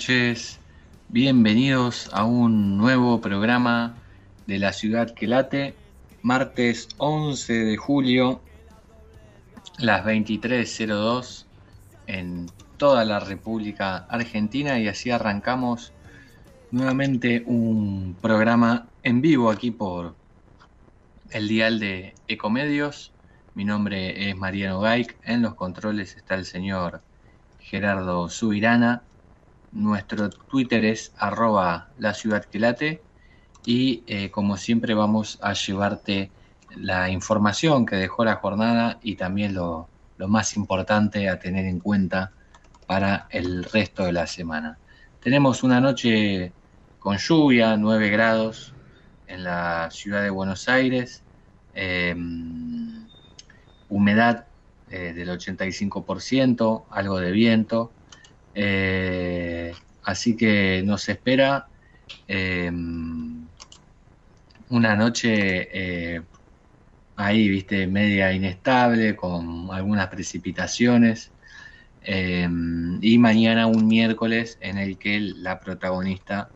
noches. Bienvenidos a un nuevo programa de la ciudad que late. Martes 11 de julio, las 23.02 en toda la República Argentina y así arrancamos nuevamente un programa en vivo aquí por el dial de Ecomedios. Mi nombre es Mariano Gaik. En los controles está el señor Gerardo Subirana. Nuestro Twitter es arroba la ciudad que late. Y eh, como siempre vamos a llevarte la información que dejó la jornada y también lo, lo más importante a tener en cuenta para el resto de la semana. Tenemos una noche con lluvia, 9 grados en la ciudad de Buenos Aires, em, humedad eh, del 85%, algo de viento, eh, así que nos espera em, una noche eh, ahí, viste, media inestable, con algunas precipitaciones. y mañana un miércoles en el que la protagonista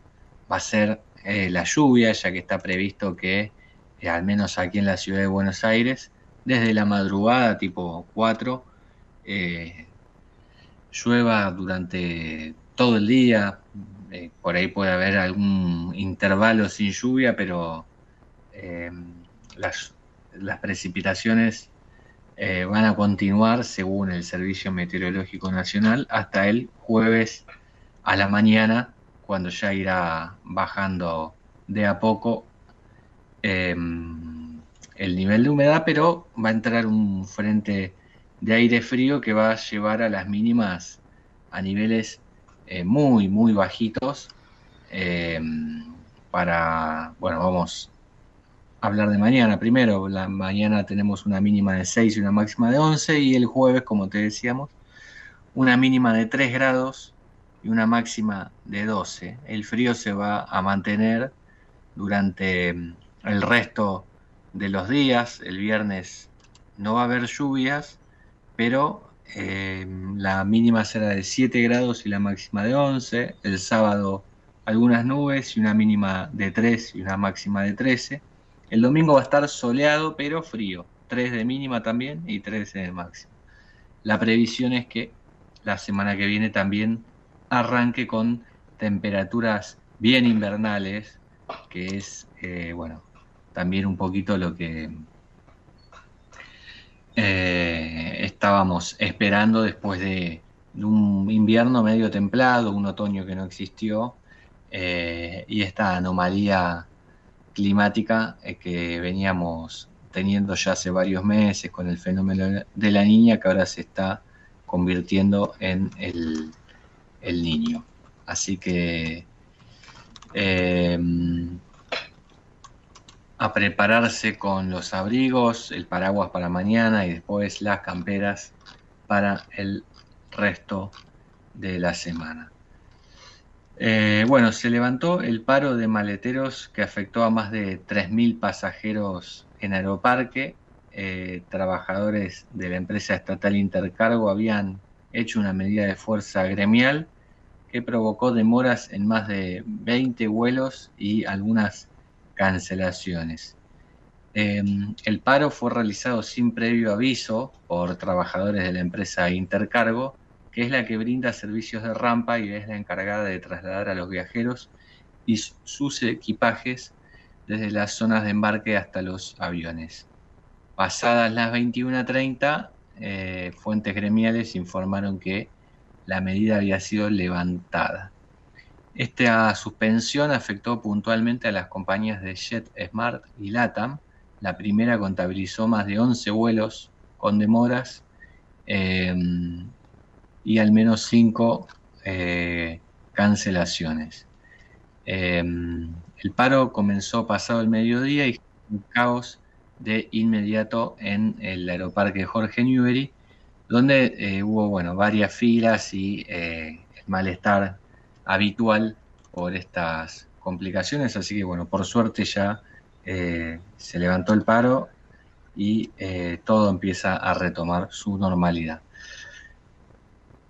va a ser eh, la lluvia, ya que está previsto que, eh, al menos aquí en la ciudad de Buenos Aires, desde la madrugada tipo 4, eh, llueva durante todo el día. por ahí puede haber algún intervalo sin lluvia, pero las, las, precipitaciones van a continuar según el Servicio Meteorológico Nacional hasta el jueves a la mañana cuando ya irá bajando de a poco em, el nivel de humedad, pero va a entrar un frente de aire frío que va a llevar a las mínimas a niveles eh, muy, muy bajitos. Em, para, bueno, vamos a hablar de mañana primero. La mañana tenemos una mínima de 6 y una máxima de 11 y el jueves, como te decíamos, una mínima de 3 grados y una máxima de 12. El frío se va a mantener durante mm, el resto de los días. El viernes no va a haber lluvias, pero eh, la mínima será de 7 grados y la máxima de 11. El sábado algunas nubes y una mínima de 3 y una máxima de 13. El domingo va a estar soleado pero frío. 3 de mínima también y 13 de máxima. La previsión es que la semana que viene también arranque con temperaturas bien invernales, que es, eh, bueno, también un poquito lo que eh, estábamos esperando después de, un invierno medio templado, un otoño que no existió, eh, y esta anomalía climática que veníamos teniendo ya hace varios meses con el fenómeno de la niña que ahora se está convirtiendo en el niño. Así que eh, a prepararse con los abrigos, el paraguas para mañana y después las camperas para el resto de la semana. Eh, bueno, se levantó el paro de maleteros que afectó a más de 3.000 pasajeros en Aeroparque. Eh, trabajadores de la empresa estatal Intercargo habían hecho una medida de fuerza gremial que provocó demoras en más de 20 vuelos y algunas cancelaciones. Em, el paro fue realizado sin previo aviso por trabajadores de la empresa Intercargo, que es la que brinda servicios de rampa y es la encargada de trasladar a los viajeros y sus equipajes desde las zonas de embarque hasta los aviones. Pasadas las 21.30, eh, fuentes gremiales informaron que la medida había sido levantada. Esta suspensión afectó puntualmente a las compañías de JetSmart y LATAM. La primera contabilizó más de 11 vuelos con demoras em, y al menos 5 eh, cancelaciones. Em, el paro comenzó pasado el mediodía y un caos de inmediato en el aeroparque Jorge Newbery, donde eh, hubo bueno, varias filas y eh, el malestar habitual por estas complicaciones, así que bueno, por suerte ya eh, se levantó el paro y todo empieza a retomar su normalidad.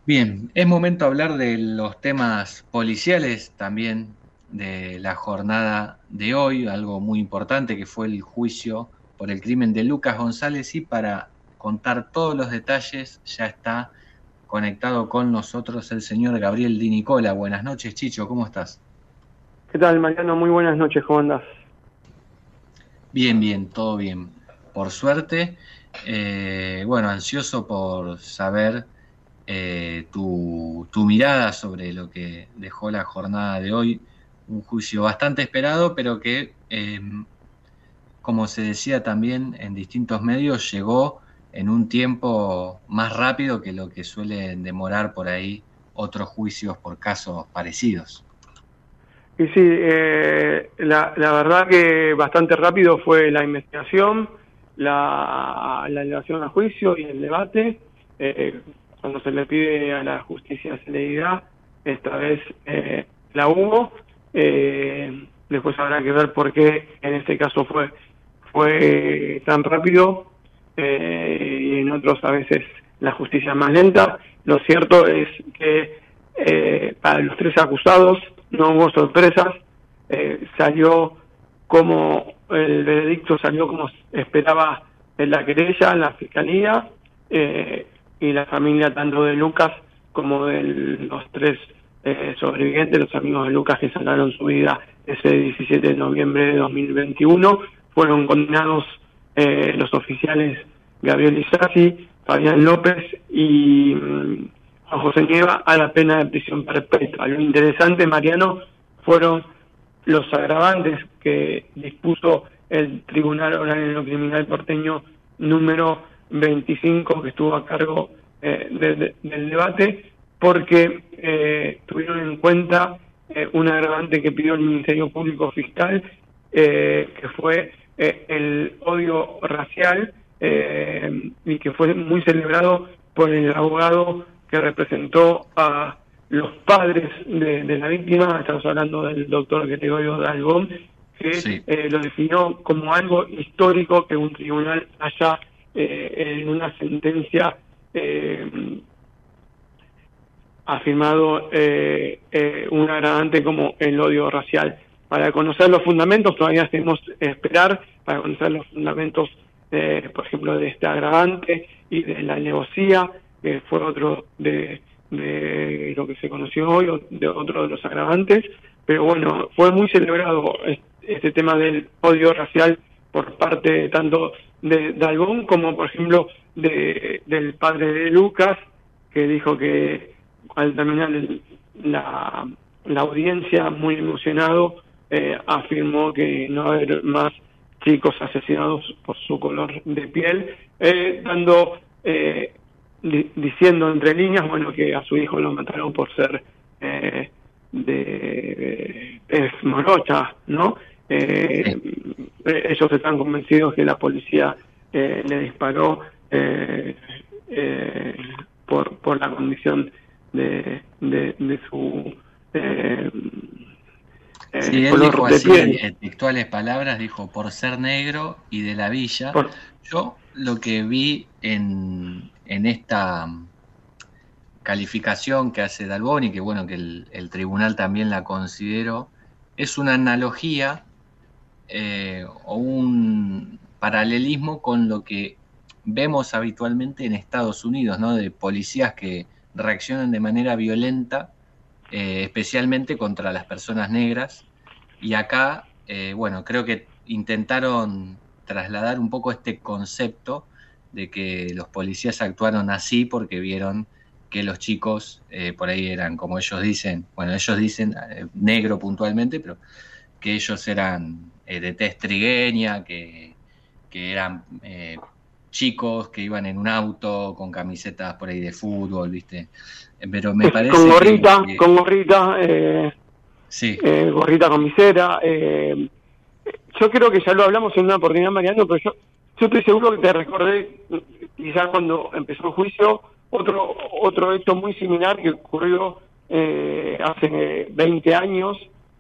Bien, es momento de hablar de los temas policiales también de la jornada de hoy, algo muy importante que fue el juicio por el crimen de Lucas González y para contar todos los detalles ya está conectado con nosotros el señor Gabriel Di Nicola. Buenas noches, Chicho, ¿cómo estás? ¿Qué tal, Mariano? Muy buenas noches, ¿cómo andás? Bien, bien, todo bien. Por suerte, eh, bueno, ansioso por saber eh, tu, mirada sobre lo que dejó la jornada de hoy. Un juicio bastante esperado, pero que, eh, como se decía también en distintos medios, llegó en un tiempo más rápido que lo que suelen demorar por ahí otros juicios por casos parecidos. Y sí, eh, la, verdad que bastante rápido fue la investigación, la, la elevación a juicio y el debate. Eh, cuando se le pide a la justicia celeridad, esta vez eh, la hubo. Eh, después habrá que ver por qué en este caso fue, fue tan rápido eh, y en otros a veces la justicia más lenta. Lo cierto es que para los tres acusados no hubo sorpresas, salió como el veredicto salió como esperaba en la querella, en la fiscalía, eh, y la familia tanto de Lucas como de los tres eh, sobrevivientes, los amigos de Lucas que salvaron su vida ese 17 de noviembre de 2021, fueron condenados eh, los oficiales Gabriel Isasi, Fabián López y mm, José Nieva a la pena de prisión perpetua. Lo interesante, Mariano, fueron los agravantes que dispuso el Tribunal Oral Criminal Porteño número 25 que estuvo a cargo eh, del debate porque eh, tuvieron en cuenta eh, un agravante que pidió el Ministerio Público Fiscal que fue el odio racial y que fue muy celebrado por el abogado que representó a los padres de, la víctima, estamos hablando del doctor Gregorio Dalgón, que lo definió como algo histórico que un tribunal haya eh, en una sentencia eh, afirmado eh, eh, un agravante como el odio racial. Para conocer los fundamentos todavía tenemos que esperar, para conocer los fundamentos, por ejemplo, de este agravante y de la negocia, que fue otro de, de lo que se conoció hoy, de otro de los agravantes, pero bueno, fue muy celebrado este tema del odio racial por parte tanto de Dalgón como por ejemplo de, del padre de Lucas, que dijo que al terminar la, la audiencia, muy emocionado, eh, afirmó que no va a haber más chicos asesinados por su color de piel, eh, dando, eh, diciendo entre líneas, bueno, que a su hijo lo mataron por ser eh, de, de morocha, ¿no? Eh, ellos están convencidos que la policía eh, le disparó eh, eh, por, por la condición de, de, su eh, sí, él dijo así, en textuales palabras, dijo por ser negro y de la villa. Yo lo que vi en, en esta calificación que hace Dalboni, que bueno, que el, el tribunal también la consideró, es una analogía eh, o un paralelismo con lo que vemos habitualmente en Estados Unidos, ¿no? De policías que reaccionan de manera violenta, eh, especialmente contra las personas negras. Y acá, eh, bueno, creo que intentaron trasladar un poco este concepto de que los policías actuaron así porque vieron que los chicos por ahí eran, como ellos dicen, bueno, ellos dicen negro puntualmente, pero que ellos eran eh, de test trigueña, que, que eran eh, chicos que iban en un auto con camisetas por ahí de fútbol, ¿viste? Eh, pero me parece. Con gorrita, con gorrita, eh, sí. gorrita con misera. yo creo que ya lo hablamos en una oportunidad, Mariano, pero yo, yo estoy seguro que te recordé, quizás cuando empezó el juicio, otro, otro hecho muy similar que ocurrió hace 20 años.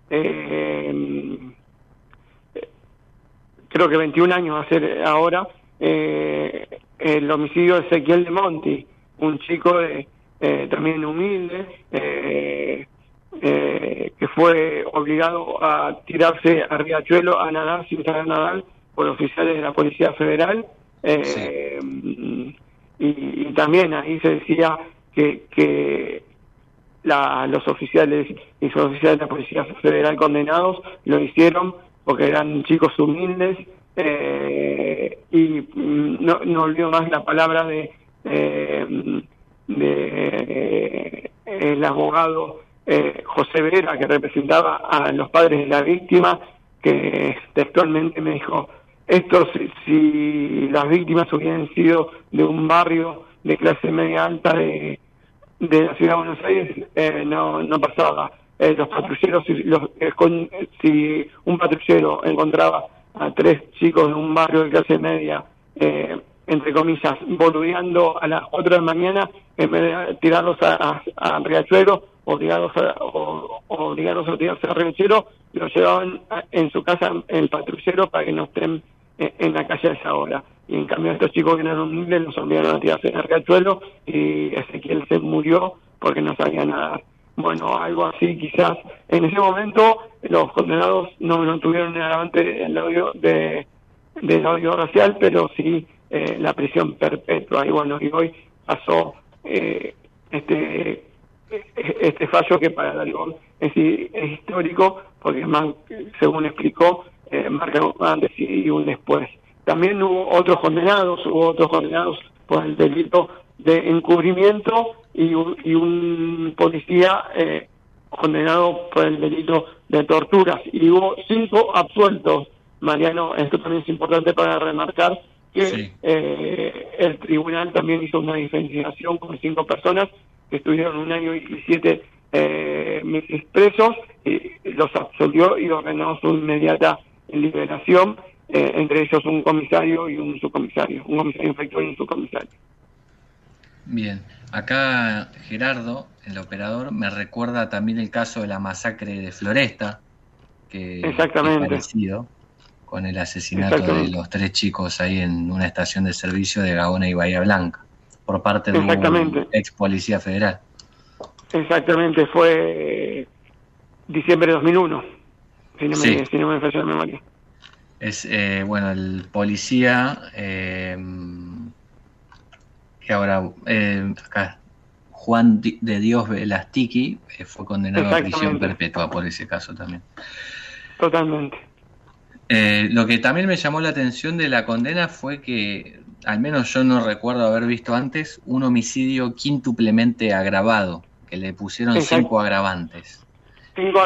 Eh, creo que 21 años va a ser ahora, eh, el homicidio de Ezequiel de Monti, un chico de, también humilde, que fue obligado a tirarse a Riachuelo a nadar sin saber nadar por oficiales de la Policía Federal. Y, también ahí se decía que, que los oficiales y oficiales de la Policía Federal condenados lo hicieron porque eran chicos humildes eh, y mm, no, no olvido más la palabra de, eh, de el abogado eh, José Vera que representaba a los padres de la víctima que textualmente me dijo esto si, si las víctimas hubieran sido de un barrio de clase media alta de, de la ciudad de Buenos Aires eh, no, no pasaba. Eh, los patrulleros, los, eh, si un patrullero encontraba a tres chicos de un barrio de clase media, entre comillas, boludeando a las 4 de la mañana, en vez de tirarlos a, a, Riachuelo o tirarlos a, o, o a tirarse a Riachuelo, los llevaban en su casa el patrullero para que no estén en la calle a esa hora y en cambio estos chicos que eran humildes los obligaron a tirarse en el cachuelo y Ezequiel se murió porque no sabía nadar. Bueno, algo así quizás. En ese momento los condenados no, no tuvieron el agravante el odio de, del odio racial, pero sí eh, la prisión perpetua. Y bueno, y hoy pasó eh, este este fallo que para Dalgón es, es histórico porque más según explicó eh, marca antes y un después también hubo otros condenados, hubo otros condenados por el delito de encubrimiento y un, y un policía eh, condenado por el delito de torturas. Y hubo cinco absueltos. Mariano, esto también es importante para remarcar que eh, el tribunal también hizo una diferenciación con cinco personas que estuvieron un año y siete eh, meses presos, y los absolvió y ordenó su inmediata liberación eh, entre ellos un comisario y un subcomisario, un comisario inspector y un subcomisario. Bien, acá Gerardo, el operador, me recuerda también el caso de la masacre de Floresta, que Exactamente. es parecido con el asesinato de los tres chicos ahí en una estación de servicio de Gaona y Bahía Blanca, por parte de un ex policía federal. Exactamente, fue diciembre de 2001, si no me, si no me falla la memoria. Es, eh, bueno, el policía eh, que ahora, eh, acá, Juan de Dios Velastiki fue condenado a prisión perpetua por ese caso también. Totalmente. lo que también me llamó la atención de la condena fue que, al menos yo no recuerdo haber visto antes, un homicidio quintuplemente agravado, que le pusieron cinco agravantes. Cinco,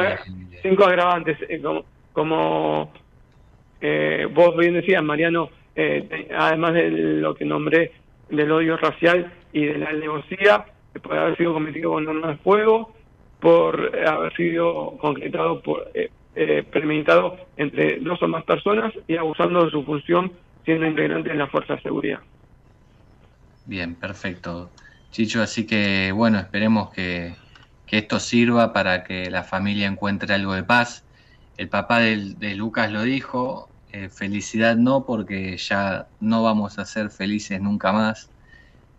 cinco agravantes, como, como eh, vos bien decías, Mariano, eh, además de lo que nombré del odio racial y de la alevosía, por haber sido cometido con armas de fuego, por haber sido concretado, por eh, eh, premeditado entre dos o más personas y abusando de su función siendo integrante de la Fuerza de Seguridad. Bien, perfecto. Chicho, así que bueno, esperemos que, que esto sirva para que la familia encuentre algo de paz. El papá de, de Lucas lo dijo, eh, felicidad no, porque ya no vamos a ser felices nunca más.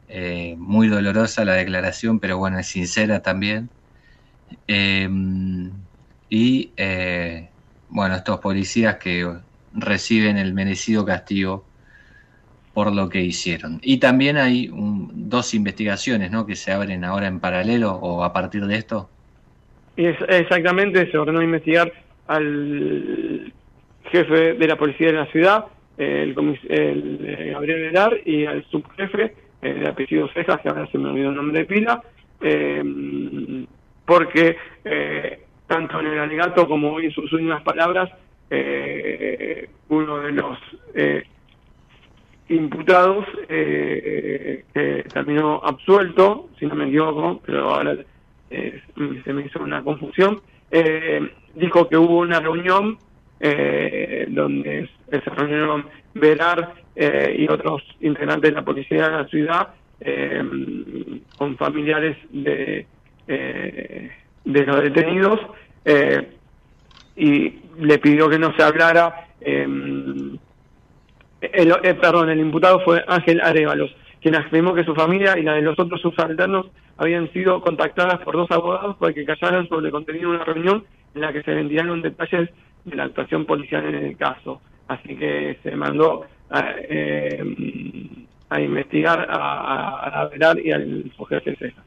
Eh, muy dolorosa la declaración, pero bueno, es sincera también. Em, y eh, bueno, estos policías que reciben el merecido castigo por lo que hicieron. Y también hay dos investigaciones ¿no? que se abren ahora en paralelo o a partir de esto. Es, exactamente, se ordenó investigar al jefe de la policía de la ciudad, el, el eh, Gabriel Velar, y al subjefe eh, de apellido Cejas, que ahora se me olvidó el nombre de pila, eh, porque tanto en el alegato como en sus últimas palabras, uno de los imputados que terminó absuelto, si no me equivoco, pero ahora se me hizo una confusión, dijo que hubo una reunión eh, donde se reunieron Velar eh, y otros integrantes de la policía de la ciudad eh, con familiares de, eh, de los detenidos y le pidió que no se hablara. El, perdón, el imputado fue Ángel Arevalos. quien afirmó que su familia y la de los otros subalternos habían sido contactadas por dos abogados para que callaran sobre el contenido de una reunión en la que se ventilaron detalles de la actuación policial en el caso. Así que se mandó a, eh, a investigar a, a, velar y al jefe César.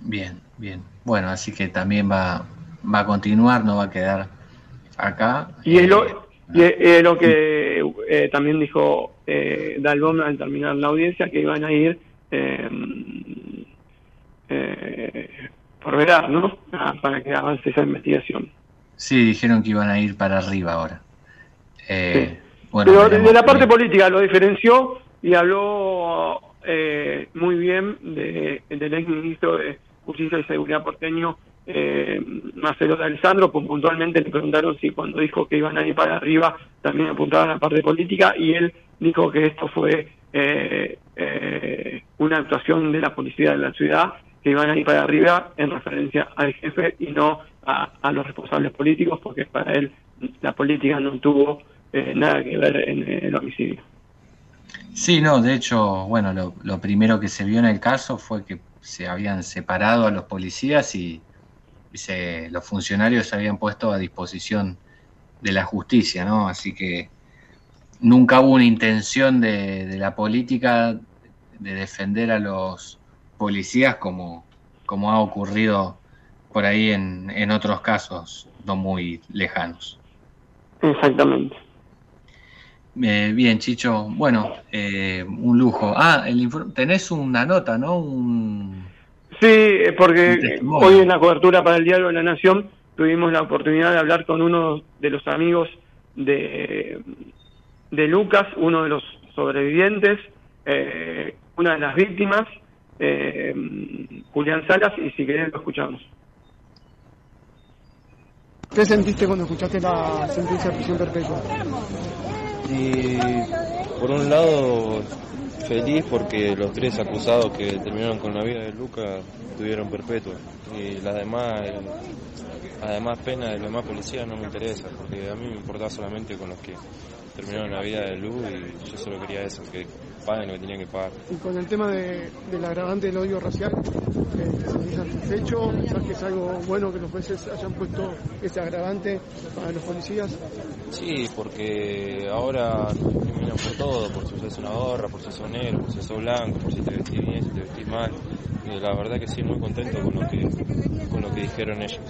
Bien, bien. Bueno, así que también va, va a continuar, no va a quedar acá. Y es lo, y lo que eh, también dijo eh, Dalbón al terminar la audiencia, que iban a ir eh, eh, por verar, ¿no? Ah, para que avance esa investigación. Sí, dijeron que iban a ir para arriba ahora. Eh, bueno, Pero de la parte política lo diferenció y habló eh, muy bien de, del ex ministro de Justicia y Seguridad porteño, eh, Marcelo de Alessandro, pues puntualmente le preguntaron si cuando dijo que iban a ir para arriba también apuntaba a la parte política y él dijo que esto fue eh, eh, una actuación de la policía de la ciudad que iban a ir para arriba en referencia al jefe y no a, a los responsables políticos porque para él la política no tuvo eh, nada que ver en el homicidio. Sí, no, de hecho, bueno, lo, lo primero que se vio en el caso fue que se habían separado a los policías y los funcionarios se habían puesto a disposición de la justicia, ¿no? Así que nunca hubo una intención de, la política de defender a los policías como, como ha ocurrido por ahí en, en otros casos no muy lejanos. Exactamente. Eh, bien, Chicho. Bueno, eh, un lujo. Ah, el tenés una nota, ¿no? Un, Sí, porque hoy en la cobertura para el Diario de la Nación tuvimos la oportunidad de hablar con uno de los amigos de, de Lucas, uno de los sobrevivientes, eh, una de las víctimas, eh, Julián Salas, y si querés lo escuchamos. ¿Qué sentiste cuando escuchaste la sentencia de prisión perpetua? Y por un lado feliz porque los tres acusados que terminaron con la vida de Luca tuvieron perpetua y las demás las demás penas de los demás policías no me interesa porque a mí me importaba solamente con los que terminaron la vida de Lu y yo solo quería eso, que paguen lo que tenían que pagar. Y con el tema de, del agravante del odio racial, ¿te sentís satisfecho? ¿Sabes que es algo bueno que los jueces hayan puesto ese agravante para los policías? Sí, porque ahora discriminan por todo, por si usas una gorra, por si sos negro, por si sos blanco, por si te vestís bien, si te vestís mal. Y la verdad que sí, muy contento con lo que, con lo que dijeron ellos.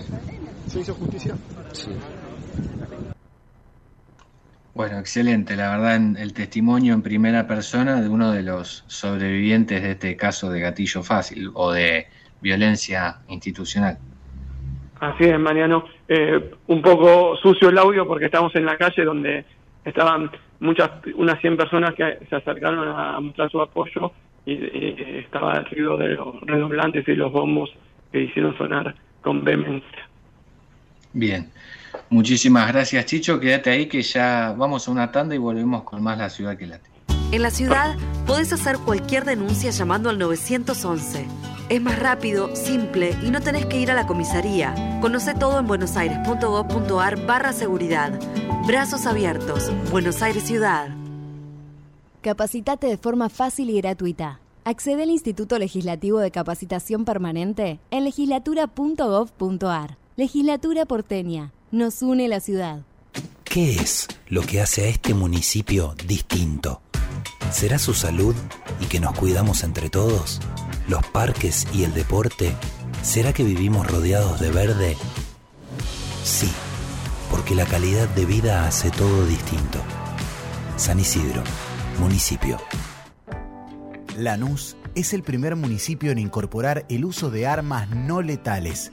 ¿Se hizo justicia? Sí. Bueno, excelente, la verdad, el testimonio en primera persona de uno de los sobrevivientes de este caso de gatillo fácil o de violencia institucional. Así es, Mariano. Eh, un poco sucio el audio porque estamos en la calle donde estaban muchas, unas 100 personas que se acercaron a mostrar su apoyo y, estaba el ruido de los redoblantes y los bombos que hicieron sonar con vehemencia. Bien. Muchísimas gracias, Chicho. Quédate ahí que ya vamos a una tanda y volvemos con más La Ciudad que Late. En la ciudad podés hacer cualquier denuncia llamando al 911. Es más rápido, simple y no tenés que ir a la comisaría. Conoce todo en buenosaires.gov.ar barra seguridad. Brazos abiertos. Buenos Aires Ciudad. Capacitate de forma fácil y gratuita. Accede al Instituto Legislativo de Capacitación Permanente en legislatura.gov.ar. Legislatura porteña nos une la ciudad. ¿Qué es lo que hace a este municipio distinto? ¿Será su salud y que nos cuidamos entre todos? ¿Los parques y el deporte? ¿Será que vivimos rodeados de verde? Sí, porque la calidad de vida hace todo distinto. San Isidro, municipio. Lanús es el primer municipio en incorporar el uso de armas no letales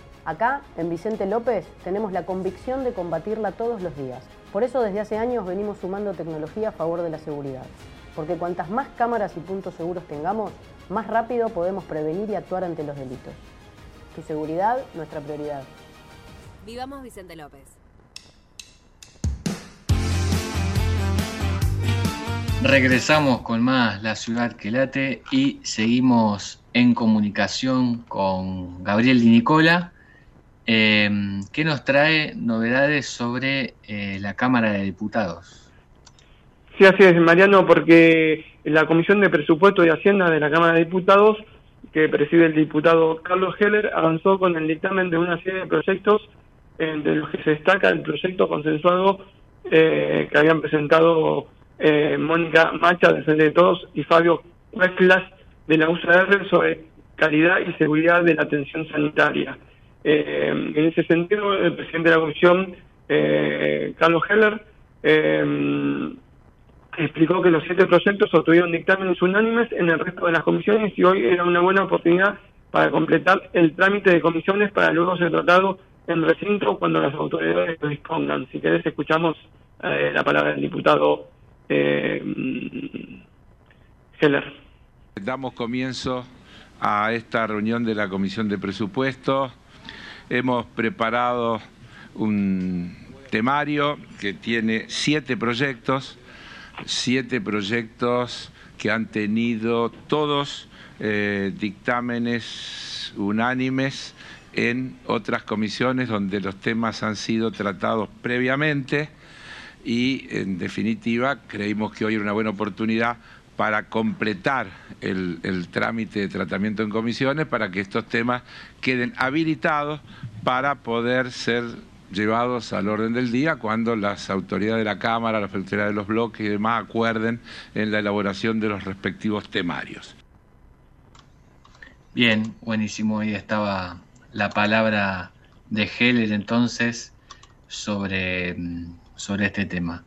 Acá, en Vicente López, tenemos la convicción de combatirla todos los días. Por eso desde hace años venimos sumando tecnología a favor de la seguridad. porque cuantas más cámaras y puntos seguros tengamos, más rápido podemos prevenir y actuar ante los delitos. Tu seguridad, nuestra prioridad. Vivamos Vicente López. Regresamos con más La Ciudad que Late y seguimos en comunicación con Gabriel Di Nicola, eh, que nos trae novedades sobre eh, la Cámara de Diputados. Sí, así es, Mariano, porque la Comisión de Presupuesto y Hacienda de la Cámara de Diputados, que preside el diputado Carlos Heller, avanzó con el dictamen de una serie de proyectos, entre los que se destaca el proyecto consensuado eh, que habían presentado eh, Mónica Macha de Frente de Todos y Fabio Huesclas de la UCR sobre calidad y seguridad de la atención sanitaria. Eh, en ese sentido, el presidente de la comisión, eh, Carlos Heller, explicó que los siete proyectos obtuvieron dictámenes unánimes en el resto de las comisiones y hoy era una buena oportunidad para completar el trámite de comisiones para luego ser tratado en recinto cuando las autoridades lo dispongan. Si querés, escuchamos la palabra del diputado eh, Heller. Damos comienzo a esta reunión de la Comisión de Presupuestos. Hemos preparado un temario que tiene siete proyectos, siete proyectos que han tenido todos eh, dictámenes unánimes en otras comisiones donde los temas han sido tratados previamente y en definitiva creímos que hoy era una buena oportunidad para completar el, trámite de tratamiento en comisiones para que estos temas queden habilitados para poder ser llevados al orden del día cuando las autoridades de la Cámara, las autoridades de los bloques y demás acuerden en la elaboración de los respectivos temarios. Bien, buenísimo. Ahí estaba la palabra de Heller entonces sobre mm, sobre este tema.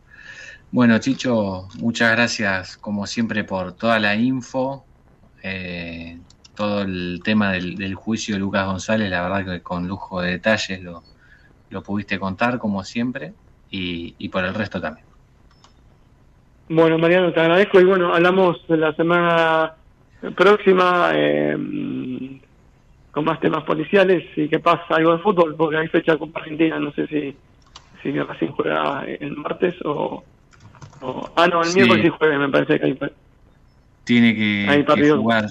Bueno, Chicho, muchas gracias como siempre por toda la info, eh, todo el tema del, juicio de Lucas González, la verdad que con lujo de detalles lo, pudiste contar como siempre y, por el resto también. Bueno, Mariano, te agradezco y bueno, hablamos la semana próxima eh, con más temas policiales y que pasa algo de fútbol, porque hay fecha con Argentina, no sé si si Racing juega el martes o, ah no el miércoles sí juega me parece que hay tiene que, jugar.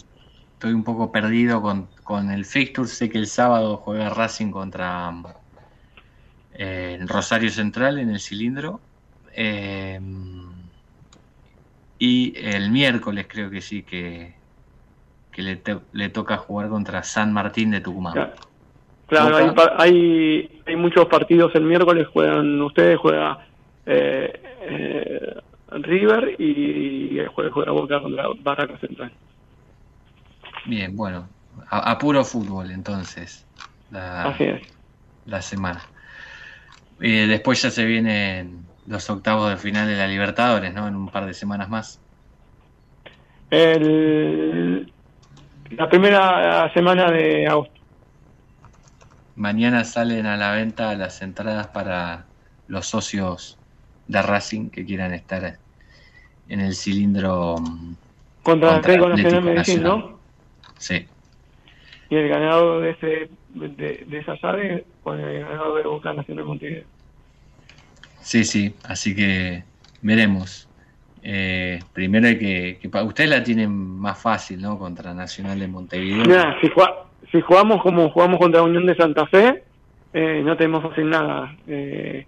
Estoy un poco perdido con, con el fixture. Sé que el sábado juega Racing contra eh, Rosario Central en el cilindro. Eh, y el miércoles creo que sí que, que le, le toca jugar contra San Martín de Tucumán. Claro, hay, hay, muchos partidos el miércoles, juegan ustedes, juega eh, eh, River y, juega, juega, Boca contra Barraca Central. Bien, bueno, a, puro fútbol entonces, la, la semana. Y después ya se vienen los octavos de final de la Libertadores, ¿no? En un par de semanas más. El, la primera semana de agosto. Mañana salen a la venta las entradas para los socios de Racing que quieran estar en el cilindro mm, contra, el Atlético Nacional, ¿no? Sí. Y el ganador de ese de, esa llave con el ganador de Boca Nacional Montevideo. Sí, sí, así que veremos. Eh, primero hay que, que ustedes la tienen más fácil, ¿no? Contra Nacional de Montevideo. Si, si jugamos como jugamos contra Unión de Santa Fe, eh, no tenemos fácil nada. Eh,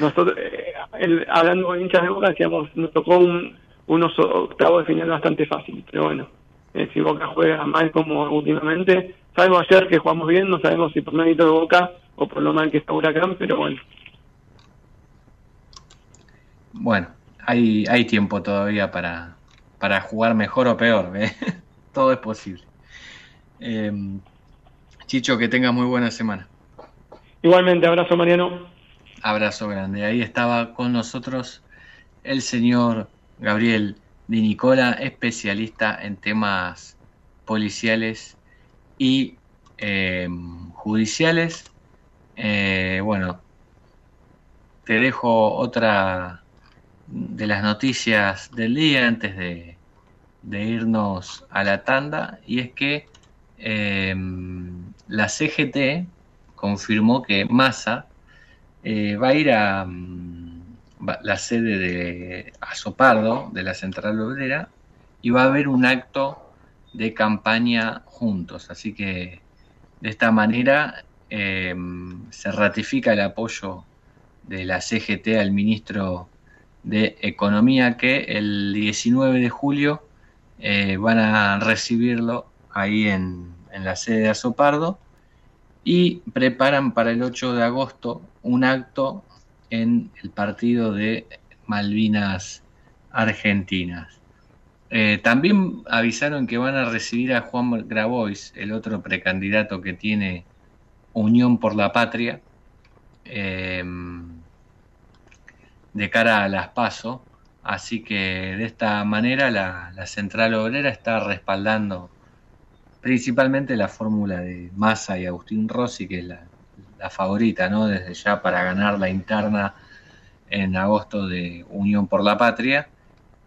nosotros, eh, hablando con hinchas de Boca, decíamos, nos tocó un, unos octavos de final bastante fácil, pero bueno, si Boca juega mal como últimamente, salvo ayer que jugamos bien, no sabemos si por mérito de Boca o por lo mal que está Huracán, pero bueno. Bueno, hay, hay tiempo todavía para, para jugar mejor o peor, todo es posible. Em, Chicho, que tenga muy buena semana. Igualmente, abrazo Mariano. Abrazo grande. Ahí estaba con nosotros el señor Gabriel Di Nicola, especialista en temas policiales y em, judiciales. Eh, bueno, te dejo otra de las noticias del día antes de, irnos a la tanda y es que em, la CGT confirmó que Massa eh, va a ir a mm, la sede de Azopardo, de la Central Obrera, y va a haber un acto de campaña juntos. Así que de esta manera em, se ratifica el apoyo de la CGT al ministro de Economía que el 19 de julio eh, van a recibirlo ahí en, en la sede de Azopardo y preparan para el 8 de agosto un acto en el partido de Malvinas Argentinas. Eh, también avisaron que van a recibir a Juan Grabois, el otro precandidato que tiene Unión por la Patria, eh, de cara a las PASO. Así que de esta manera la, Central Obrera está respaldando principalmente la fórmula de Massa y Agustín Rossi, que es la, favorita, ¿no? Desde ya para ganar la interna en agosto de Unión por la Patria.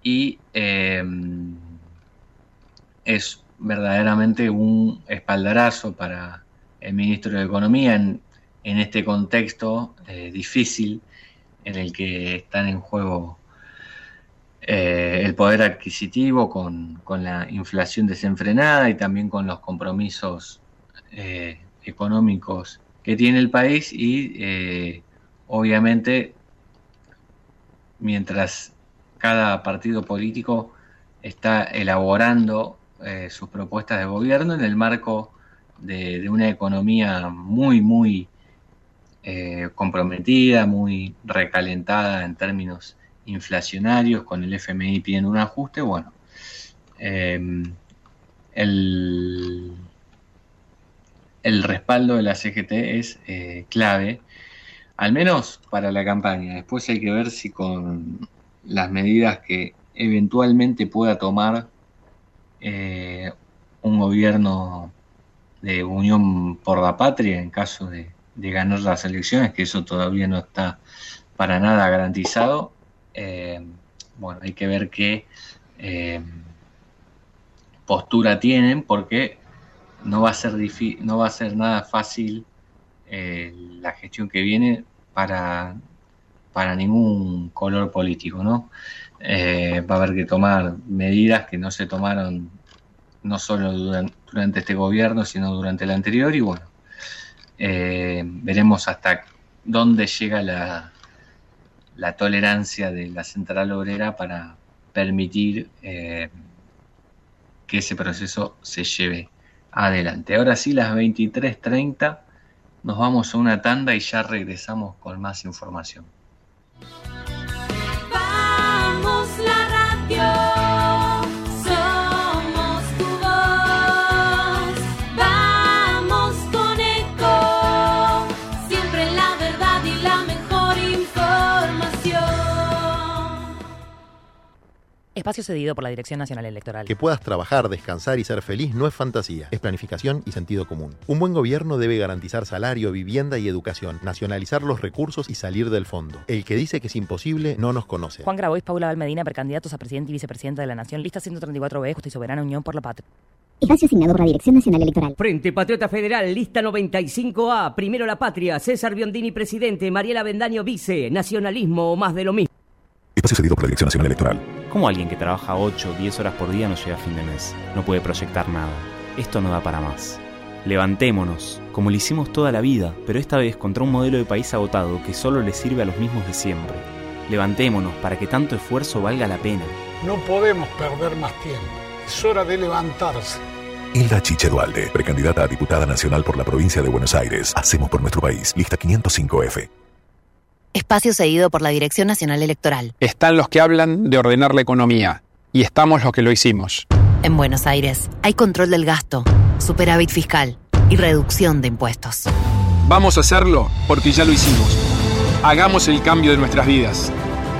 Y em, es verdaderamente un espaldarazo para el ministro de Economía en, este contexto eh, difícil en el que están en juego eh, el poder adquisitivo con, la inflación desenfrenada y también con los compromisos eh, económicos que tiene el país y eh, obviamente mientras cada partido político está elaborando sus propuestas de gobierno en el marco de, una economía muy, muy eh, comprometida, muy recalentada en términos inflacionarios, con el FMI pidiendo un ajuste, bueno, eh, el, respaldo de la CGT es eh, clave, al menos para la campaña. Después hay que ver si con las medidas que eventualmente pueda tomar un gobierno de unión por la patria en caso de, ganar las elecciones, que eso todavía no está para nada garantizado. Eh, bueno, hay que ver qué eh, postura tienen, porque no va a ser no va a ser nada fácil eh, la gestión que viene para, para ningún color político, ¿no? va a haber que tomar medidas que no se tomaron no solo durante este gobierno, sino durante el anterior, y bueno, eh, veremos hasta dónde llega la, la, tolerancia de la central obrera para permitir eh, que ese proceso se lleve adelante. Ahora sí, las 23.30, nos vamos a una tanda y ya regresamos con más información. Espacio cedido por la Dirección Nacional Electoral. Que puedas trabajar, descansar y ser feliz no es fantasía, es planificación y sentido común. Un buen gobierno debe garantizar salario, vivienda y educación, nacionalizar los recursos y salir del fondo. El que dice que es imposible no nos conoce. Juan Grabois, Paula Valmedina, precandidatos a presidente y vicepresidenta de la Nación, lista 134B, Justa y Soberana Unión por la Patria. Espacio asignado por la Dirección Nacional Electoral. Frente Patriota Federal, lista 95A, Primero la Patria, César Biondini, presidente, Mariela Bendaño, vice, nacionalismo o más de lo mismo. Espacio cedido por la Dirección Nacional Electoral. ¿Cómo alguien que trabaja 8 o 10 horas por día no llega a fin de mes? No puede proyectar nada. Esto no da para más. Levantémonos, como lo hicimos toda la vida, pero esta vez contra un modelo de país agotado que solo le sirve a los mismos de siempre. Levantémonos para que tanto esfuerzo valga la pena. No podemos perder más tiempo. Es hora de levantarse. Hilda Chiche Dualde, precandidata a diputada nacional por la provincia de Buenos Aires. Hacemos por nuestro país. Lista 505F. Espacio cedido por la Dirección Nacional Electoral. Están los que hablan de ordenar la economía y estamos los que lo hicimos. En Buenos Aires hay control del gasto, superávit fiscal y reducción de impuestos. Vamos a hacerlo porque ya lo hicimos. Hagamos el cambio de nuestras vidas.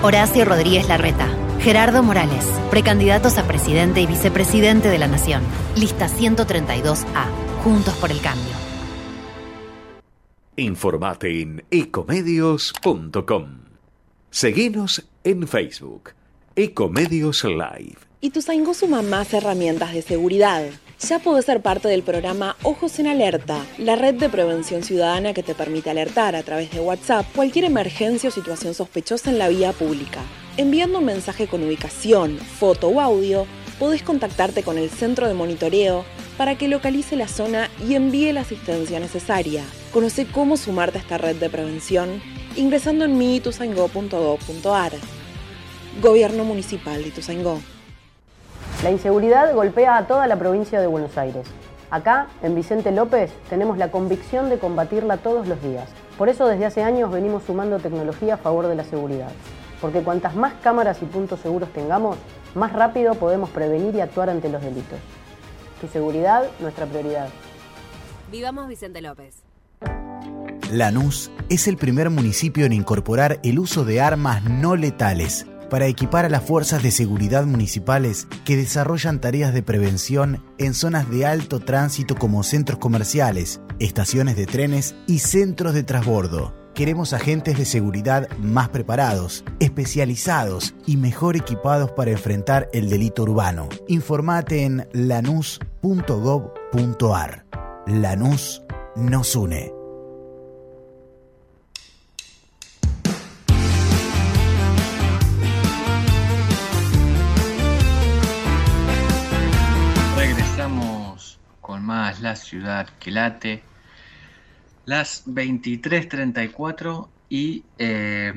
Horacio Rodríguez Larreta, Gerardo Morales, precandidatos a presidente y vicepresidente de la Nación. Lista 132A. Juntos por el cambio. Informate en ecomedios.com. Seguinos en Facebook, Ecomedios Live. Ituzaingó suma más herramientas de seguridad. Ya podés ser parte del programa Ojos en Alerta, la red de prevención ciudadana que te permite alertar a través de WhatsApp cualquier emergencia o situación sospechosa en la vía pública. Enviando un mensaje con ubicación, foto o audio, podés contactarte con el centro de monitoreo para que localice la zona y envíe la asistencia necesaria. Conoce cómo sumarte a esta red de prevención ingresando en miituzaingó.gov.ar. Gobierno Municipal de Ituzaingó. La inseguridad golpea a toda la provincia de Buenos Aires. Acá, en Vicente López, tenemos la convicción de combatirla todos los días. Por eso desde hace años venimos sumando tecnología a favor de la seguridad. Porque cuantas más cámaras y puntos seguros tengamos, más rápido podemos prevenir y actuar ante los delitos. Tu seguridad, nuestra prioridad. Vivamos Vicente López. Lanús es el primer municipio en incorporar el uso de armas no letales para equipar a las fuerzas de seguridad municipales que desarrollan tareas de prevención en zonas de alto tránsito como centros comerciales, estaciones de trenes y centros de transbordo. Queremos agentes de seguridad más preparados, especializados y mejor equipados para enfrentar el delito urbano. Informate en lanús.gov.ar. Lanús nos une. Regresamos con más La Ciudad que late. Las 23:34 y eh,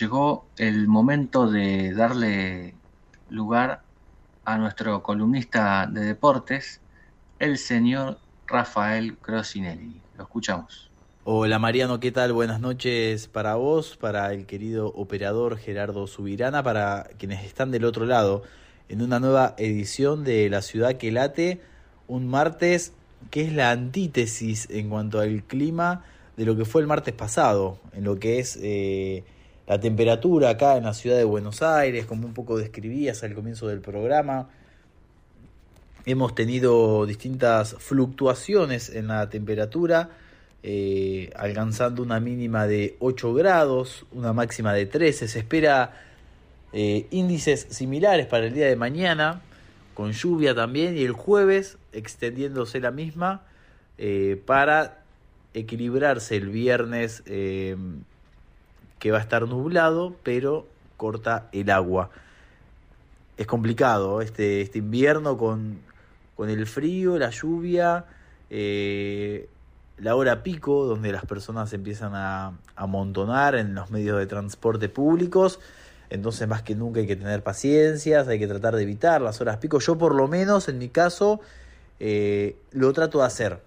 llegó el momento de darle lugar a nuestro columnista de deportes, el señor Rafael Crossinelli. Lo escuchamos. Hola Mariano, ¿qué tal? Buenas noches para vos, para el querido operador Gerardo Subirana, para quienes están del otro lado, en una nueva edición de La Ciudad que late, un martes que es la antítesis en cuanto al clima de lo que fue el martes pasado, en lo que es eh, la temperatura acá en la ciudad de Buenos Aires, como un poco describías al comienzo del programa. Hemos tenido distintas fluctuaciones en la temperatura, eh, alcanzando una mínima de 8 grados, una máxima de 13. Se espera eh, índices similares para el día de mañana, con lluvia también, y el jueves extendiéndose la misma eh, para equilibrarse el viernes eh, que va a estar nublado, pero corta el agua. Es complicado este, este invierno con, con el frío, la lluvia, eh, la hora pico, donde las personas empiezan a amontonar en los medios de transporte públicos. Entonces, más que nunca hay que tener paciencia, hay que tratar de evitar las horas pico. Yo, por lo menos, en mi caso, eh, lo trato de hacer.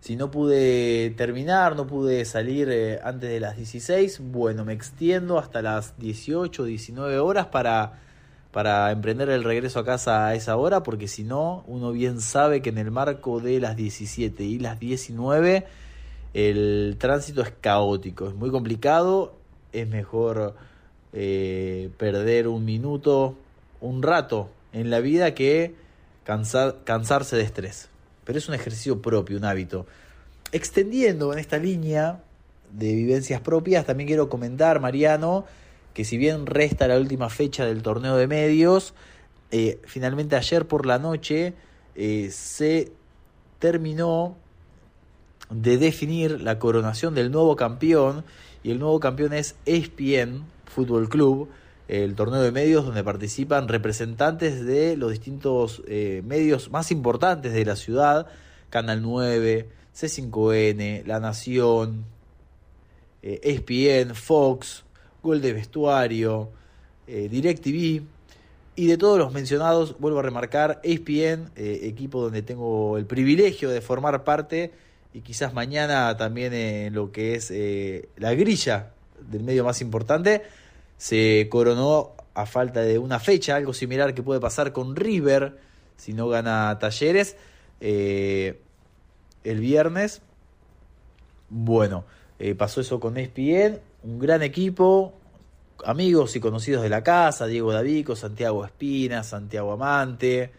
Si no pude terminar, no pude salir eh, antes de las 16, bueno, me extiendo hasta las 18, 19 horas para, para emprender el regreso a casa a esa hora, porque si no, uno bien sabe que en el marco de las 17 y las 19 el tránsito es caótico, es muy complicado, es mejor eh, perder un minuto, un rato en la vida que cansar, cansarse de estrés. Pero es un ejercicio propio, un hábito. Extendiendo en esta línea de vivencias propias, también quiero comentar, Mariano, que si bien resta la última fecha del torneo de medios, eh, finalmente ayer por la noche eh, se terminó de definir la coronación del nuevo campeón y el nuevo campeón es ESPN Fútbol Club, el torneo de medios donde participan representantes de los distintos eh, medios más importantes de la ciudad, Canal 9, C5N, La Nación, eh, ESPN, Fox, Gol de Vestuario, eh, DirecTV y de todos los mencionados, vuelvo a remarcar, ESPN, eh, equipo donde tengo el privilegio de formar parte y quizás mañana también en lo que es la grilla del medio más importante, se coronó a falta de una fecha, algo similar que puede pasar con River si no gana Talleres eh, el viernes. Bueno, eh, pasó eso con ESPN, un gran equipo, amigos y conocidos de la casa, Diego Davico, Santiago Espina, Santiago Amante,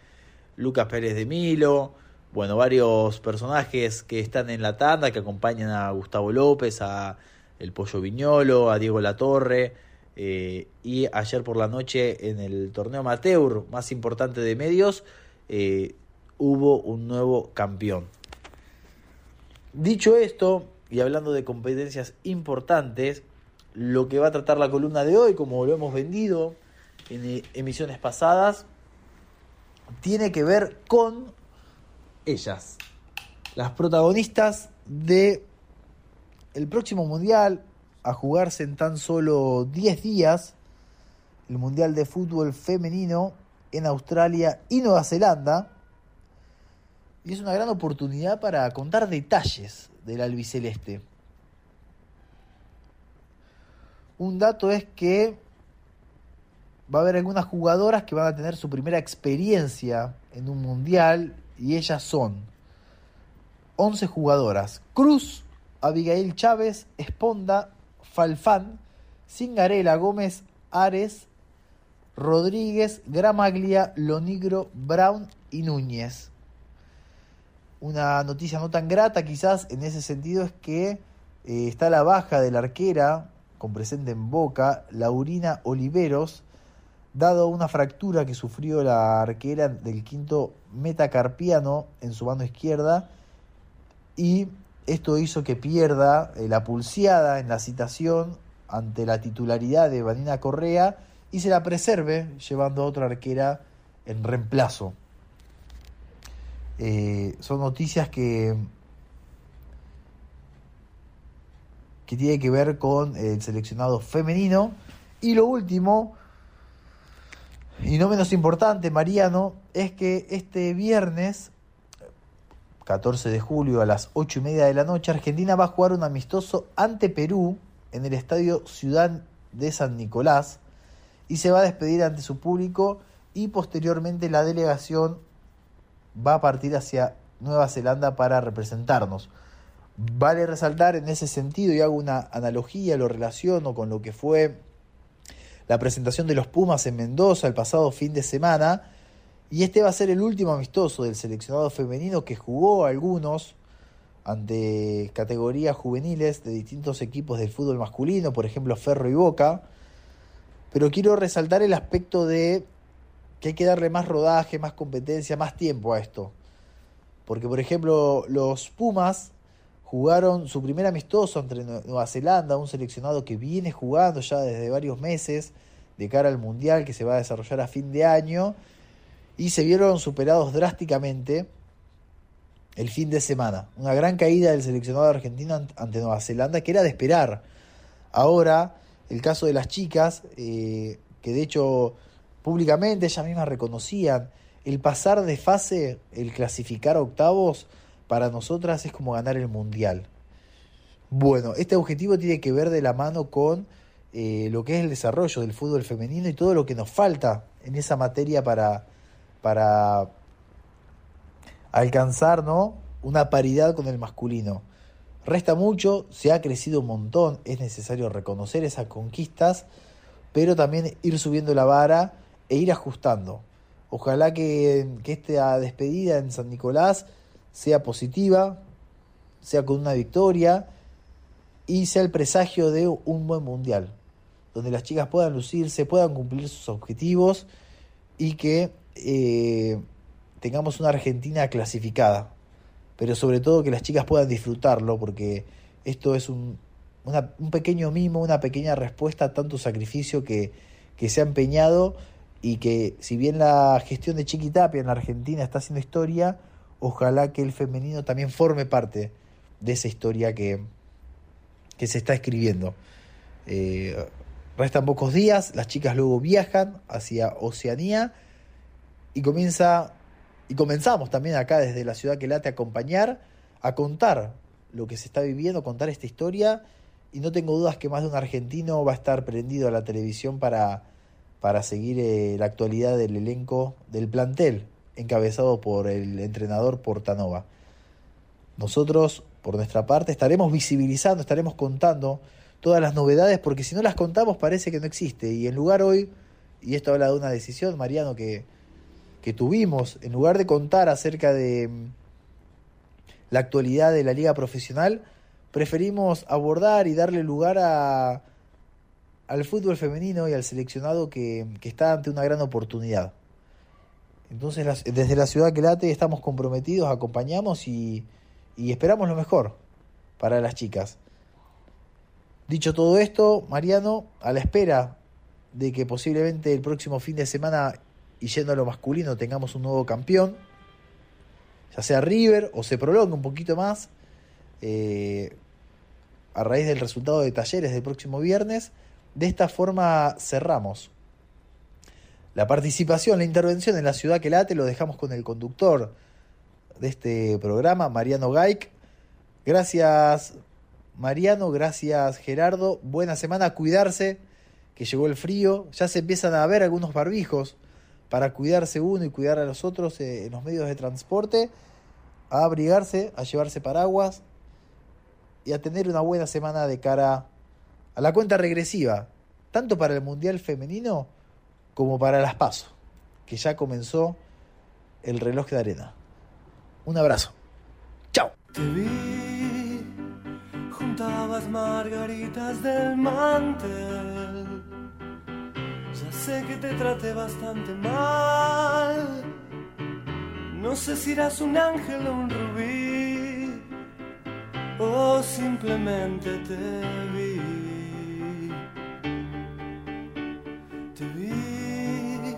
Lucas Pérez de Milo, bueno, varios personajes que están en la tanda, que acompañan a Gustavo López, a, el Pollo Viñolo, a Diego Latorre, eh, y ayer por la noche en el torneo amateur más importante de medios eh, hubo un nuevo campeón. Dicho esto, y hablando de competencias importantes, lo que va a tratar la columna de hoy, como lo hemos vendido en eh, emisiones pasadas, tiene que ver con ellas, las protagonistas de el próximo mundial a jugarse en tan solo 10 días, el mundial de fútbol femenino en Australia y Nueva Zelanda. Y es una gran oportunidad para contar detalles del albiceleste. Un dato es que va a haber algunas jugadoras que van a tener su primera experiencia en un mundial y ellas son 11 jugadoras. Cruz, Abigail Chávez, Esponda, Falfán, Cingarela, Gómez, Ares, Rodríguez, Gramaglia, Lonigro, Brown y Núñez. Una noticia no tan grata quizás en ese sentido es que eh, está la baja de la arquera con presente en Boca, Laurina Oliveros, dado una fractura que sufrió la arquera del quinto metacarpiano en su mano izquierda y esto hizo que pierda eh, la pulseada en la citación ante la titularidad de Vanina Correa y se la preserve llevando a otra arquera en reemplazo. Eh, son noticias que, que tiene que ver con el seleccionado femenino. Y lo último, y no menos importante, Mariano, es que este viernes 14 de julio a las 8 y media de la noche, Argentina va a jugar un amistoso ante Perú en el estadio Ciudad de San Nicolás y se va a despedir ante su público y posteriormente la delegación va a partir hacia Nueva Zelanda para representarnos. Vale resaltar en ese sentido y hago una analogía, lo relaciono con lo que fue la presentación de los Pumas en Mendoza el pasado fin de semana, y este va a ser el último amistoso del seleccionado femenino que jugó algunos ante categorías juveniles de distintos equipos del fútbol masculino, por ejemplo Ferro y Boca. Pero quiero resaltar el aspecto de que hay que darle más rodaje, más competencia, más tiempo a esto. Porque, por ejemplo, los Pumas jugaron su primer amistoso entre Nueva Zelanda, un seleccionado que viene jugando ya desde varios meses de cara al Mundial que se va a desarrollar a fin de año y se vieron superados drásticamente el fin de semana. Una gran caída del seleccionado argentino ante Nueva Zelanda que era de esperar. Ahora, el caso de las chicas, eh, que de hecho públicamente ellas mismas reconocían, el pasar de fase, el clasificar a octavos, para nosotras es como ganar el mundial. Bueno, este objetivo tiene que ver de la mano con eh, lo que es el desarrollo del fútbol femenino y todo lo que nos falta en esa materia para, para alcanzar ¿no? una paridad con el masculino. Resta mucho, se ha crecido un montón, es necesario reconocer esas conquistas, pero también ir subiendo la vara e ir ajustando. Ojalá que, que esta despedida en San Nicolás sea positiva, sea con una victoria y sea el presagio de un buen mundial, donde las chicas puedan lucirse, puedan cumplir sus objetivos y que eh, tengamos una Argentina clasificada, pero sobre todo que las chicas puedan disfrutarlo, porque esto es un, un pequeño mimo, una pequeña respuesta a tanto sacrificio que, que se ha empeñado y que si bien la gestión de Chiquitapia en la Argentina está haciendo historia, ojalá que el femenino también forme parte de esa historia que, que se está escribiendo. Eh, restan pocos días, las chicas luego viajan hacia Oceanía y comienza y comenzamos también acá desde la ciudad que late a acompañar, a contar lo que se está viviendo, contar esta historia y no tengo dudas que más de un argentino va a estar prendido a la televisión para, para seguir eh, la actualidad del elenco del plantel encabezado por el entrenador Portanova. Nosotros, por nuestra parte, estaremos visibilizando, estaremos contando todas las novedades, porque si no las contamos parece que no existe. Y en lugar hoy, y esto habla de una decisión, Mariano, que, que tuvimos, en lugar de contar acerca de mm, la actualidad de la liga profesional, preferimos abordar y darle lugar a, al fútbol femenino y al seleccionado que, que está ante una gran oportunidad. Entonces, desde la ciudad que late estamos comprometidos, acompañamos y, y esperamos lo mejor para las chicas. Dicho todo esto, Mariano, a la espera de que posiblemente el próximo fin de semana, y yendo a lo masculino, tengamos un nuevo campeón, ya sea River o se prolonga un poquito más, eh, a raíz del resultado de talleres del próximo viernes, de esta forma cerramos la participación, la intervención en la ciudad que late lo dejamos con el conductor de este programa, Mariano Gaik. Gracias Mariano, gracias Gerardo. Buena semana, cuidarse, que llegó el frío. Ya se empiezan a ver algunos barbijos para cuidarse uno y cuidar a los otros eh, en los medios de transporte. A abrigarse, a llevarse paraguas y a tener una buena semana de cara a la cuenta regresiva, tanto para el Mundial Femenino como para las PASO, que ya comenzó el reloj de arena. Un abrazo. Chao. Te vi, juntabas margaritas del. Ya sé que te traté bastante mal. No sé si eras un ángel o un rubí, o simplemente te vi. Te vi,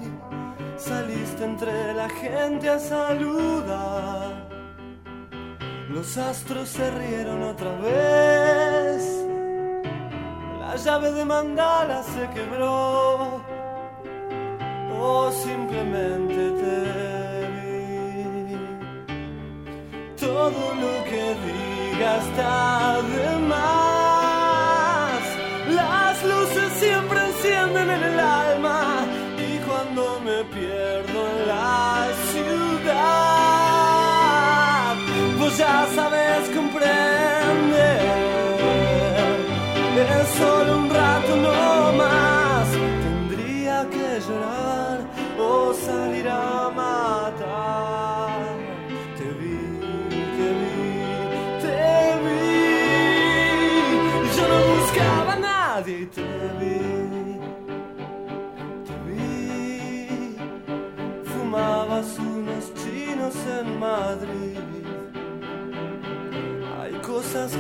saliste entre la gente a saludar. Los astros se rieron otra vez. La llave de mandala se quebró. O simplemente te vi. Todo lo que diga está de más.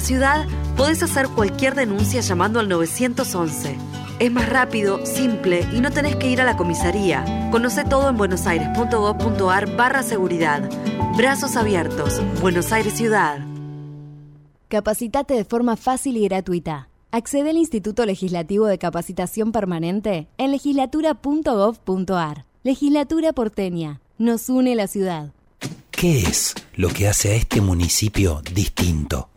En la ciudad podés hacer cualquier denuncia llamando al 911. Es más rápido, simple y no tenés que ir a la comisaría. Conoce todo en buenosaires.gov.ar barra seguridad. Brazos abiertos. Buenos Aires Ciudad. Capacitate de forma fácil y gratuita. Accede al Instituto Legislativo de Capacitación Permanente en legislatura.gov.ar. Legislatura porteña. Nos une la ciudad. ¿Qué es lo que hace a este municipio distinto?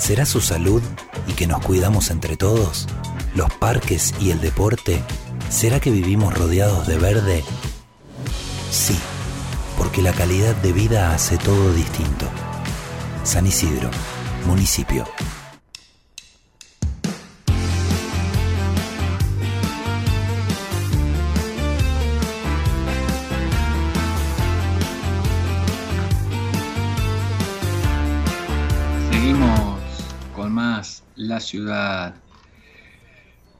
¿Será su salud y que nos cuidamos entre todos? ¿Los parques y el deporte? ¿Será que vivimos rodeados de verde? Sí, porque la calidad de vida hace todo distinto. San Isidro, municipio. Ciudad.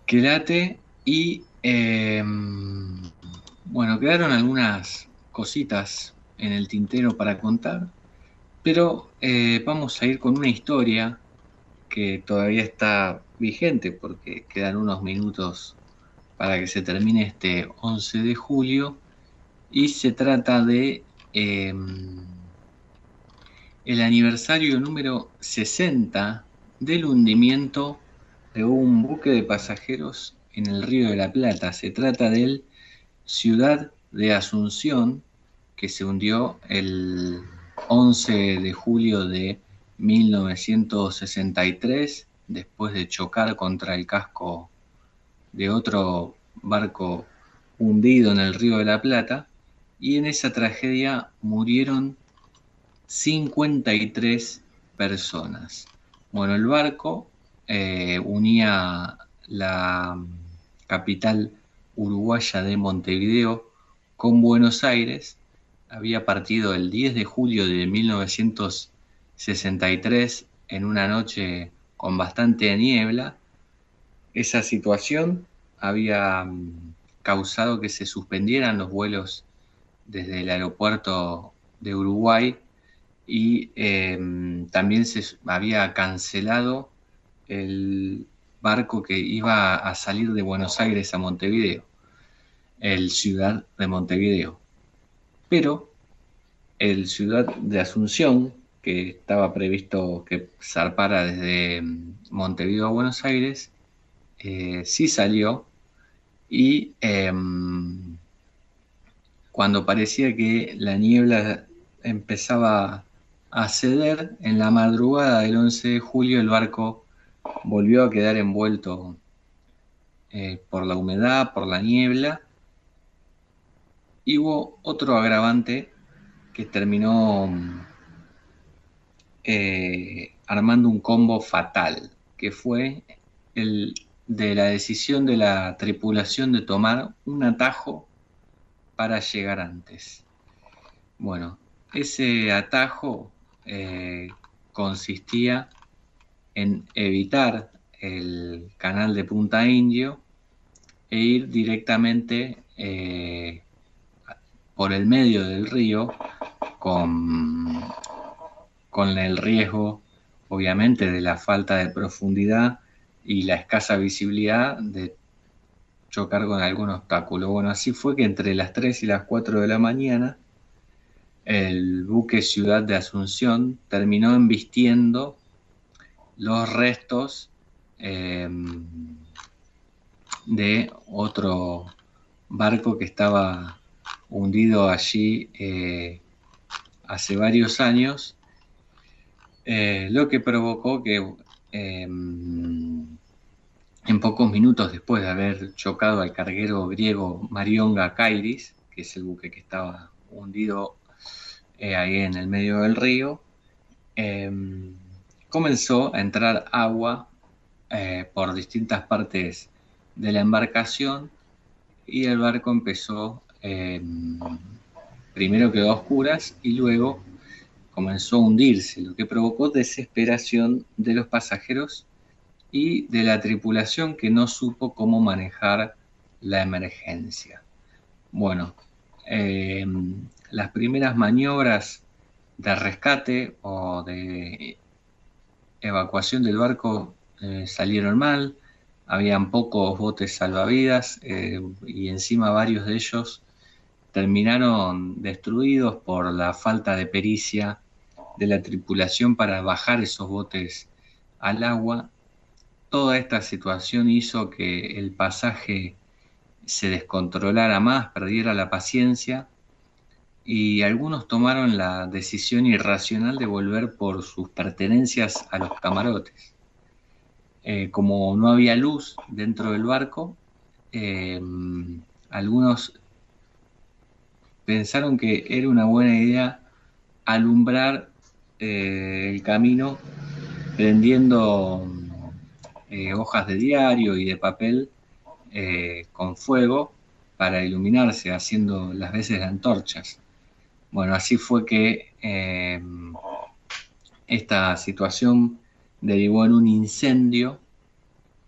Que late y eh, bueno, quedaron algunas cositas en el tintero para contar, pero eh, vamos a ir con una historia que todavía está vigente porque quedan unos minutos para que se termine este 11 de julio y se trata de eh, el aniversario número 60 del hundimiento de un buque de pasajeros en el Río de la Plata. Se trata del Ciudad de Asunción, que se hundió el 11 de julio de 1963, después de chocar contra el casco de otro barco hundido en el Río de la Plata, y en esa tragedia murieron 53 personas. Bueno, el barco eh, unía la capital uruguaya de Montevideo con Buenos Aires. Había partido el 10 de julio de 1963 en una noche con bastante niebla. Esa situación había mm, causado que se suspendieran los vuelos desde el aeropuerto de Uruguay y eh, también se había cancelado el barco que iba a salir de Buenos Aires a Montevideo, el ciudad de Montevideo. Pero el ciudad de Asunción, que estaba previsto que zarpara desde Montevideo a Buenos Aires, eh, sí salió y em, cuando parecía que la niebla empezaba a ceder, en la madrugada del 11 de julio el barco volvió a quedar envuelto eh, por la humedad, por la niebla, y hubo otro agravante que terminó eh, armando un combo fatal, que fue el de la decisión de la tripulación de tomar un atajo para llegar antes. Bueno, ese atajo eh, consistía en evitar el canal de Punta Indio e ir directamente eh, por el medio del río con, con el riesgo obviamente de la falta de profundidad y la escasa visibilidad de chocar con algún obstáculo. Bueno, así fue que entre las 3 y las 4 de la mañana el buque Ciudad de Asunción terminó embistiendo los restos em, de otro barco que estaba hundido allí eh, hace varios años, eh, lo que provocó que em, en pocos minutos después de haber chocado al carguero griego Marionga Kairis, que es el buque que estaba hundido eh, ahí en el medio del río, em, comenzó a entrar agua eh, por distintas partes de la embarcación y el barco empezó, em, primero quedó a oscuras y luego comenzó a hundirse, lo que provocó desesperación de los pasajeros y de la tripulación que no supo cómo manejar la emergencia. Bueno, em, las primeras maniobras de rescate o de evacuación del barco eh, salieron mal, habían pocos botes salvavidas eh, y encima varios de ellos terminaron destruidos por la falta de pericia de la tripulación para bajar esos botes al agua. Toda esta situación hizo que el pasaje se descontrolara más, perdiera la paciencia y algunos tomaron la decisión irracional de volver por sus pertenencias a los camarotes. Eh, como no había luz dentro del barco, eh, algunos pensaron que era una buena idea alumbrar eh, el camino prendiendo hojas de diario y de papel con fuego para iluminarse, haciendo las veces de antorchas. Bueno, así fue que eh, esta situación derivó en un incendio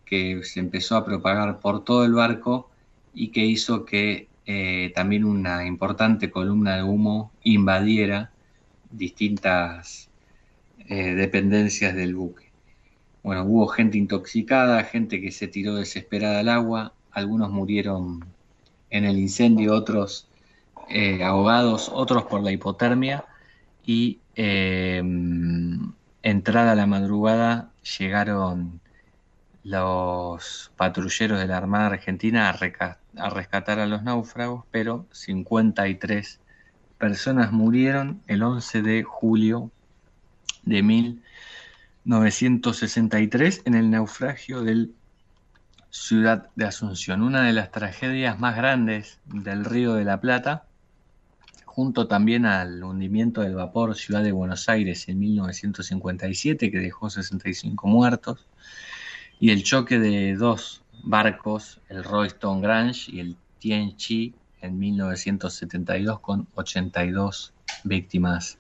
que se empezó a propagar por todo el barco y que hizo que eh, también una importante columna de humo invadiera distintas eh, dependencias del buque. Bueno, hubo gente intoxicada, gente que se tiró desesperada al agua, algunos murieron en el incendio, otros eh, ahogados, otros por la hipotermia y eh, entrada la madrugada llegaron los patrulleros de la Armada Argentina a, a rescatar a los náufragos, pero 53 personas murieron el 11 de julio de 1963 en el naufragio del Ciudad de Asunción, una de las tragedias más grandes del Río de la Plata, junto también al hundimiento del vapor Ciudad de Buenos Aires en 1957, que dejó 65 muertos, y el choque de dos barcos, el Royston Grange y el Tianchi, en 1972, con 82 víctimas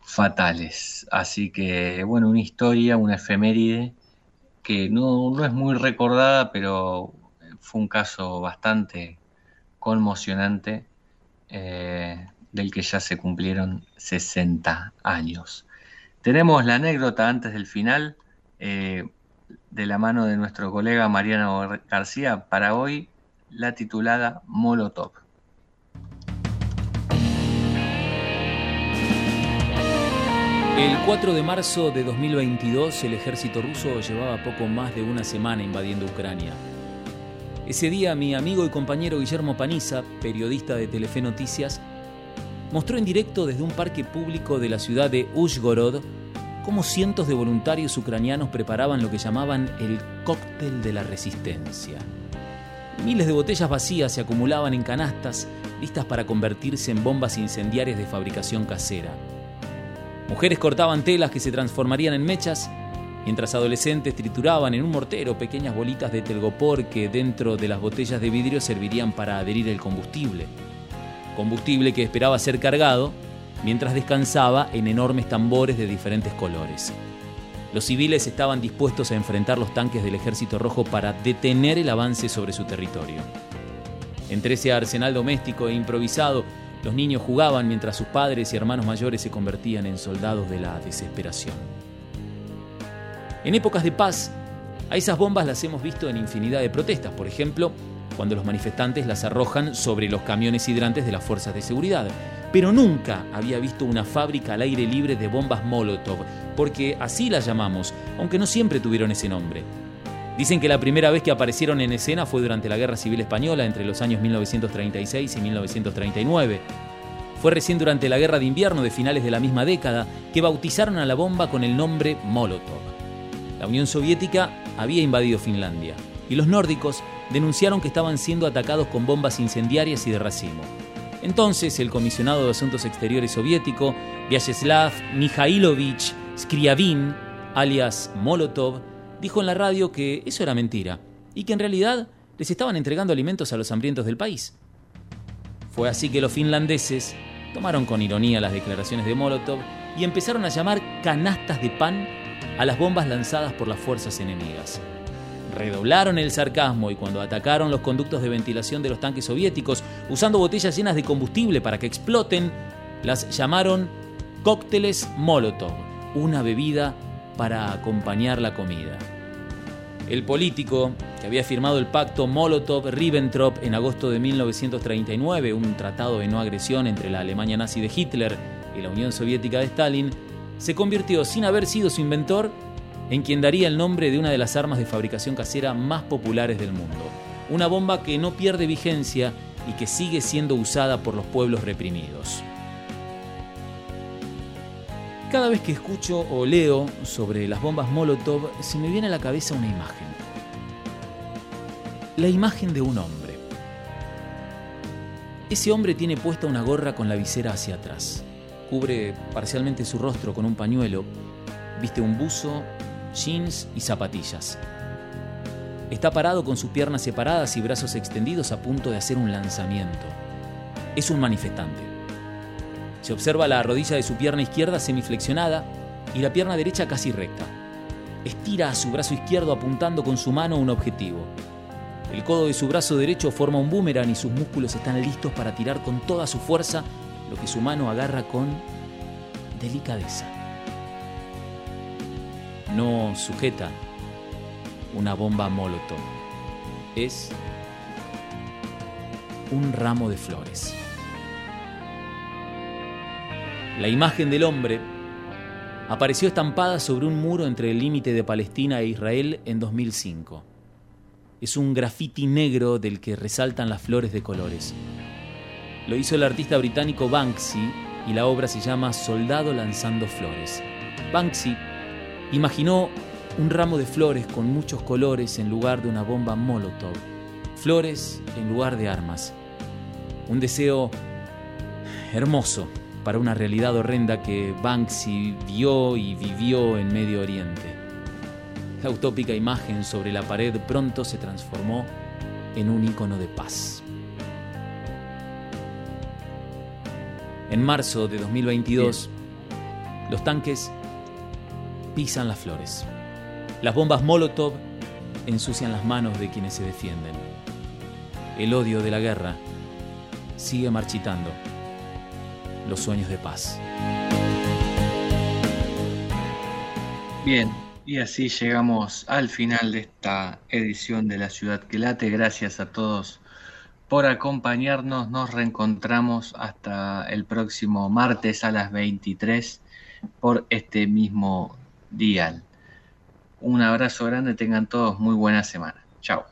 fatales. Así que, bueno, una historia, una efeméride que no, no es muy recordada, pero fue un caso bastante conmocionante eh, del que ya se cumplieron 60 años. Tenemos la anécdota antes del final, eh, de la mano de nuestro colega Mariano Gar- García, para hoy la titulada Molotov. El 4 de marzo de 2022 el ejército ruso llevaba poco más de una semana invadiendo Ucrania. Ese día mi amigo y compañero Guillermo Paniza, periodista de Telefe Noticias, mostró en directo desde un parque público de la ciudad de Uzhgorod cómo cientos de voluntarios ucranianos preparaban lo que llamaban el cóctel de la resistencia. Miles de botellas vacías se acumulaban en canastas listas para convertirse en bombas incendiarias de fabricación casera. Mujeres cortaban telas que se transformarían en mechas, mientras adolescentes trituraban en un mortero pequeñas bolitas de telgopor que dentro de las botellas de vidrio servirían para adherir el combustible. Combustible que esperaba ser cargado mientras descansaba en enormes tambores de diferentes colores. Los civiles estaban dispuestos a enfrentar los tanques del Ejército Rojo para detener el avance sobre su territorio. Entre ese arsenal doméstico e improvisado, los niños jugaban mientras sus padres y hermanos mayores se convertían en soldados de la desesperación. En épocas de paz, a esas bombas las hemos visto en infinidad de protestas, por ejemplo, cuando los manifestantes las arrojan sobre los camiones hidrantes de las fuerzas de seguridad. Pero nunca había visto una fábrica al aire libre de bombas Molotov, porque así las llamamos, aunque no siempre tuvieron ese nombre. Dicen que la primera vez que aparecieron en escena fue durante la Guerra Civil Española entre los años 1936 y 1939. Fue recién durante la Guerra de Invierno de finales de la misma década que bautizaron a la bomba con el nombre Molotov. La Unión Soviética había invadido Finlandia y los nórdicos denunciaron que estaban siendo atacados con bombas incendiarias y de racimo. Entonces el comisionado de Asuntos Exteriores soviético, Vyacheslav Mikhailovich Skriabin, alias Molotov, dijo en la radio que eso era mentira y que en realidad les estaban entregando alimentos a los hambrientos del país. Fue así que los finlandeses tomaron con ironía las declaraciones de Molotov y empezaron a llamar canastas de pan a las bombas lanzadas por las fuerzas enemigas. Redoblaron el sarcasmo y cuando atacaron los conductos de ventilación de los tanques soviéticos usando botellas llenas de combustible para que exploten, las llamaron cócteles Molotov, una bebida para acompañar la comida. El político, que había firmado el pacto Molotov-Ribbentrop en agosto de 1939, un tratado de no agresión entre la Alemania nazi de Hitler y la Unión Soviética de Stalin, se convirtió, sin haber sido su inventor, en quien daría el nombre de una de las armas de fabricación casera más populares del mundo. Una bomba que no pierde vigencia y que sigue siendo usada por los pueblos reprimidos. Cada vez que escucho o leo sobre las bombas Molotov, se me viene a la cabeza una imagen. La imagen de un hombre. Ese hombre tiene puesta una gorra con la visera hacia atrás. Cubre parcialmente su rostro con un pañuelo. Viste un buzo, jeans y zapatillas. Está parado con sus piernas separadas y brazos extendidos a punto de hacer un lanzamiento. Es un manifestante. Se observa la rodilla de su pierna izquierda semiflexionada y la pierna derecha casi recta. Estira a su brazo izquierdo apuntando con su mano un objetivo. El codo de su brazo derecho forma un boomerang y sus músculos están listos para tirar con toda su fuerza lo que su mano agarra con delicadeza. No sujeta una bomba molotov. Es un ramo de flores. La imagen del hombre apareció estampada sobre un muro entre el límite de Palestina e Israel en 2005. Es un grafiti negro del que resaltan las flores de colores. Lo hizo el artista británico Banksy y la obra se llama Soldado lanzando flores. Banksy imaginó un ramo de flores con muchos colores en lugar de una bomba Molotov. Flores en lugar de armas. Un deseo hermoso para una realidad horrenda que Banksy vio y vivió en Medio Oriente. La utópica imagen sobre la pared pronto se transformó en un icono de paz. En marzo de 2022, los tanques las flores. Las bombas Molotov ensucian las manos de quienes se defienden. El odio de la guerra sigue marchitando los sueños de paz. Bien, y así llegamos al final de esta edición de La Ciudad que Late. Gracias a todos por acompañarnos. Nos reencontramos hasta el próximo martes a las 23 por este mismo dial. Un abrazo grande, tengan todos muy buena semana. Chao.